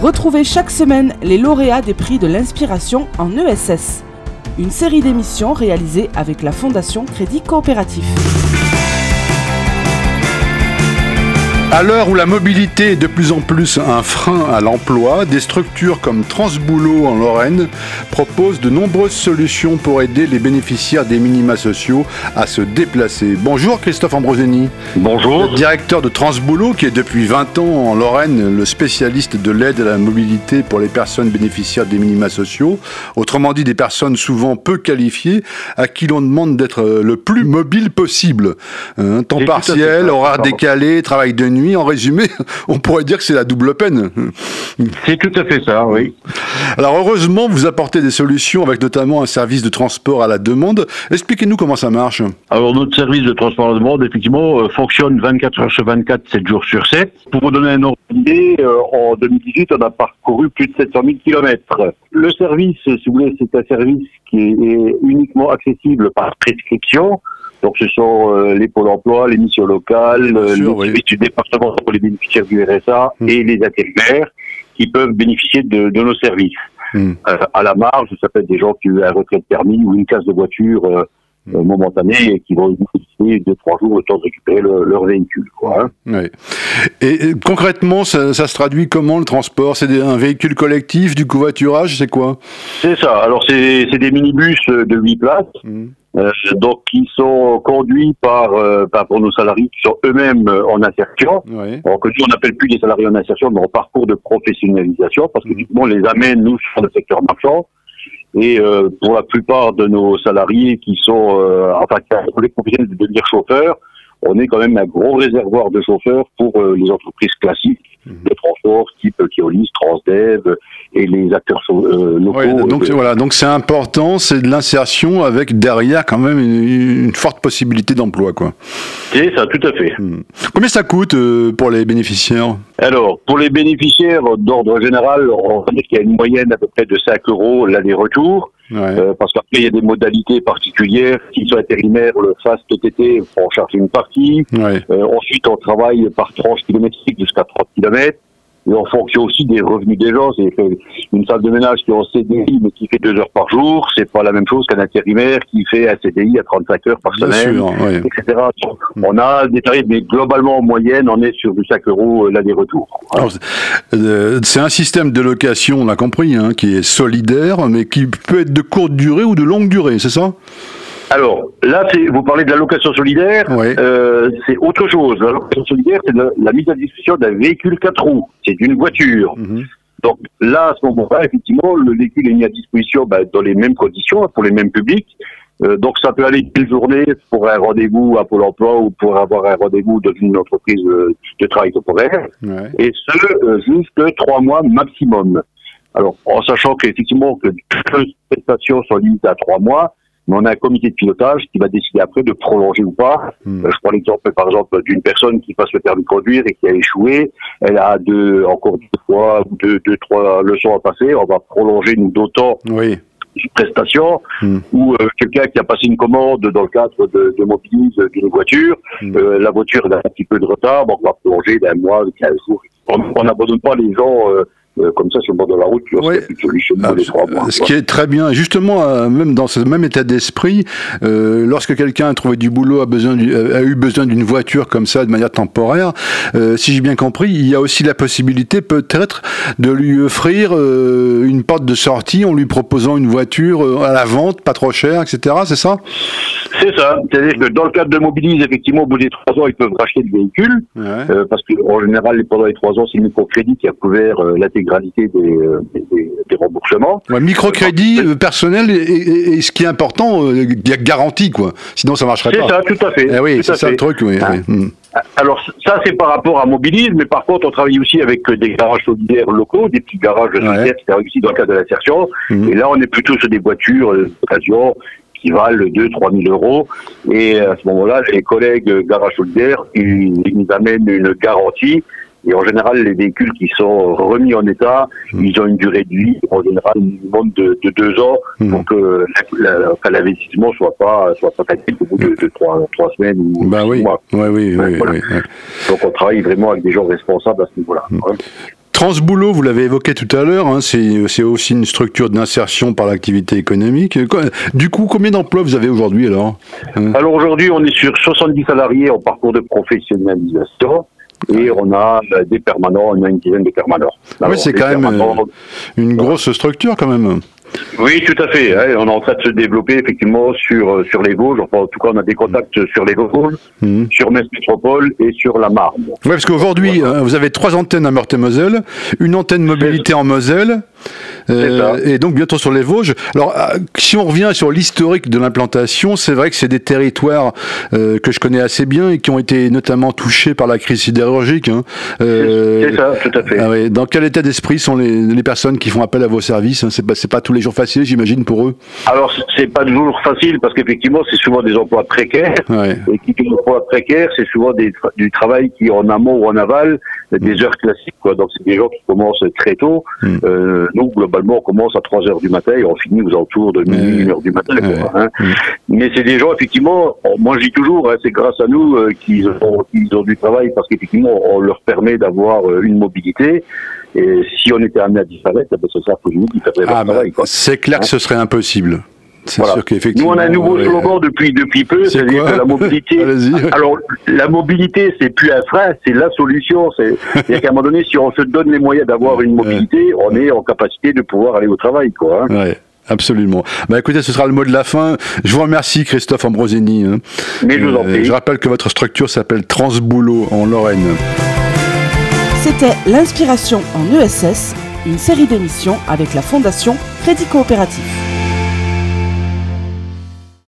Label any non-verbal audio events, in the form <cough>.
Retrouvez chaque semaine les lauréats des prix de l'inspiration en ESS. Une série d'émissions réalisées avec la Fondation Crédit Coopératif. À l'heure où la mobilité est de plus en plus un frein à l'emploi, des structures comme Transboulot en Lorraine proposent de nombreuses solutions pour aider les bénéficiaires des minima sociaux à se déplacer. Bonjour Christophe Ambrosini. Bonjour. directeur de Transboulot qui est depuis 20 ans en Lorraine le spécialiste de l'aide à la mobilité pour les personnes bénéficiaires des minima sociaux. Autrement dit des personnes souvent peu qualifiées à qui l'on demande d'être le plus mobile possible. Temps partiel, horaire décalé, travail de nuit en résumé, <laughs> on pourrait dire que c'est la double peine. C'est tout à fait ça, oui. Alors heureusement, vous apportez des solutions avec notamment un service de transport à la demande. Expliquez-nous comment ça marche. Alors notre service de transport à la demande, effectivement, euh, fonctionne 24 heures sur 24, 7 jours sur 7. Pour vous donner un ordre d'idée, euh, en 2018, on a parcouru plus de 700 000 km. Le service, si vous voulez, c'est un service qui est uniquement accessible par prescription. Donc ce sont euh, les pôles emploi, les missions locales, euh, les services du département pour les bénéficiaires du RSA hmm. et les intérimaires qui peuvent bénéficier de, de nos services. Hmm. Euh, à la marge, ça peut être des gens qui ont un retrait de permis ou une case de voiture hmm. momentanée et qui vont bénéficier de trois jours le temps de récupérer leur véhicule. Quoi, hein. oui. Et concrètement, ça, ça, se traduit comment le transport? C'est un véhicule collectif, du covoiturage, c'est quoi? C'est ça. Alors c'est des minibus de 8 places. Euh, donc qui sont conduits par, euh, par pour nos salariés qui sont eux-mêmes euh, en insertion. Oui. Donc nous on n'appelle plus des salariés en insertion, mais en parcours de professionnalisation, parce que mmh. on les amène nous sur le secteur marchand. Et euh, pour la plupart de nos salariés qui sont, euh, enfin, qui les professionnels de devenir chauffeurs, on est quand même un gros réservoir de chauffeurs pour euh, les entreprises classiques mhm. de transport type Keolis, Transdev et les acteurs euh, locaux. donc voilà, donc c'est important, c'est de l'insertion avec derrière quand même une, forte possibilité d'emploi, quoi. C'est ça, tout à fait. Hmm. Combien ça coûte euh, pour les bénéficiaires? Alors, pour les bénéficiaires d'ordre général, on va dire qu'il y a une moyenne à peu près de 5 euros l'aller-retour. Euh, parce qu'après, il y a des modalités particulières. S'ils sont intérimaires, le FAST TT on charge une partie. Euh, ensuite, on travaille par tranche kilométrique jusqu'à 30 km et en fonction aussi des revenus des gens. C'est une salle de ménage qui est en CDI mais qui fait deux heures par jour, c'est pas la même chose qu'un intérimaire qui fait un CDI à 35 heures par semaine, etc. On a des tarifs, mais globalement en moyenne, on est sur du 5 euros euh, l'aller-retour. Euh, c'est un système de location, on a compris, hein, qui est solidaire, mais qui peut être de courte durée ou de longue durée, c'est ça? Alors, là, vous parlez de la location solidaire, euh, c'est autre chose. La location solidaire, c'est la, mise à disposition d'un véhicule 4 roues, c'est d'une voiture. Mhm. Donc là, à ce moment-là, effectivement, le véhicule est mis à disposition bah, dans les mêmes conditions, pour les mêmes publics. Euh, donc ça peut aller une journée pour un rendez-vous à Pôle emploi ou pour avoir un rendez-vous dans une entreprise euh, de travail temporaire. Et ce, euh, juste trois mois maximum. Alors, en sachant qu'effectivement que toutes les prestations sont limitées à trois mois, mais on a un comité de pilotage qui va décider après de prolonger ou pas. Hmm. Euh, je prends l'exemple, par exemple, d'une personne qui passe le permis de conduire et qui a échoué. Elle a deux, encore deux fois, deux, deux, trois leçons à passer. On va prolonger, nous, d'autant. Oui prestation hmm. ou euh, quelqu'un qui a passé une commande dans le cadre de, de mobilise d'une voiture, hmm. euh, la voiture a un petit peu de retard, on va prolonger d'un mois, de 15 jours. On n'abandonne pas les gens euh, euh, comme ça sur le bord de la route, lorsqu'il n'y a plus de solution les trois mois. Ce qui est très bien, justement, euh, même dans ce même état d'esprit, euh, lorsque quelqu'un a trouvé du boulot, a, besoin a eu besoin d'une voiture comme ça de manière temporaire, si j'ai bien compris, il y a aussi la possibilité peut-être de lui offrir une porte de sortie en lui proposant une voiture à la vente, pas trop chère, etc. C'est ça? C'est ça. C'est-à-dire que dans le cadre de Mobilise, effectivement, au bout des trois ans, ils peuvent racheter le véhicule, parce qu'en général, pendant les trois ans, c'est le microcrédit qui a couvert l'intégralité euh, des, des, remboursements. microcrédit euh, personnel et, ce qui est important, euh, il y a garantie quoi. Sinon ça marcherait pas. C'est ça, tout à fait. Eh oui, c'est ça le truc. Oui, ah. Hmm. Alors ça c'est par rapport à Mobilise, mais par contre on travaille aussi avec des garages solidaires locaux, des petits garages solidaires qui réussi dans le cadre de l'insertion. Hmm. Et là on est plutôt sur des voitures d'occasion qui valent 2 3 000 euros. Et à ce moment-là, les collègues solidaires, ils, ils nous amènent une garantie et en général, les véhicules qui sont remis en état, hmm. ils ont une durée de vie, en général, minimum de, de deux ans, mmh. pour que l'investissement soit pas soit pas facile au bout de, de trois, trois semaines ou bah six oui. mois. oui, oui, oui, Donc on travaille vraiment avec des gens responsables à ce niveau-là. Hmm. Transboulot, vous l'avez évoqué tout à l'heure, hein, c'est aussi une structure d'insertion par l'activité économique. Du coup, combien d'emplois vous avez aujourd'hui alors hein? Alors aujourd'hui, on est sur 70 salariés en parcours de professionnalisation. Et on a euh, des permanents, on a une dizaine de permanents. Oui, c'est quand même euh, une grosse structure quand même. Oui, tout à fait. Hein. On est en train de se développer effectivement sur euh, sur les Vosges. Enfin, en tout cas, on a des contacts sur les Vosges, mmh. sur Metz Métropole et sur la Marne. Oui, parce qu'aujourd'hui, vous avez trois antennes à Meurthe-et-Moselle, une antenne mobilité en Moselle, euh, et donc bientôt sur les Vosges. Alors, euh, si on revient sur l'historique de l'implantation, c'est vrai que c'est des territoires euh, que je connais assez bien et qui ont été notamment touchés par la crise sidérurgique. Hein. c'est ça, tout à fait. Ah dans quel état d'esprit sont les, personnes qui font appel à vos services hein? C'est pas, pas tous les jours facile, j'imagine, pour eux. Alors, c'est pas toujours facile parce qu'effectivement, c'est souvent des emplois précaires. Et qui des emplois précaires, c'est souvent des, du travail qui en amont ou en aval, des heures classiques. Quoi. Donc, c'est des gens qui commencent très tôt. Mm nous, globalement, on commence à 3 heures du matin et on finit aux alentours de minuit, 1 heure du matin. Hein. Mm. Mais c'est des gens, effectivement, moi je dis toujours, hein, c'est grâce à nous euh, qu'ils ont, ont, du travail parce qu'effectivement, on leur permet d'avoir euh, une mobilité. Et si on était amené à disparaître, ben, c'est ça que nous qui ah, travail. C'est clair que ce serait impossible. Nous, on a un nouveau slogan depuis, depuis peu, c'est-à-dire que la mobilité. <laughs> alors, la mobilité, c'est plus un frein, c'est la solution. C'est-à-dire qu'à un moment donné, si on se donne les moyens d'avoir une mobilité, on est en capacité de pouvoir aller au travail, quoi. Hein. Ouais. Absolument. Bah écoutez, ce sera le mot de la fin. Je vous remercie Christophe Ambrosini. Hein. Mais je vous en euh, prie. je rappelle que votre structure s'appelle Transboulot en Lorraine. C'était l'inspiration en ESS, une série d'émissions avec la Fondation Crédit Coopératif.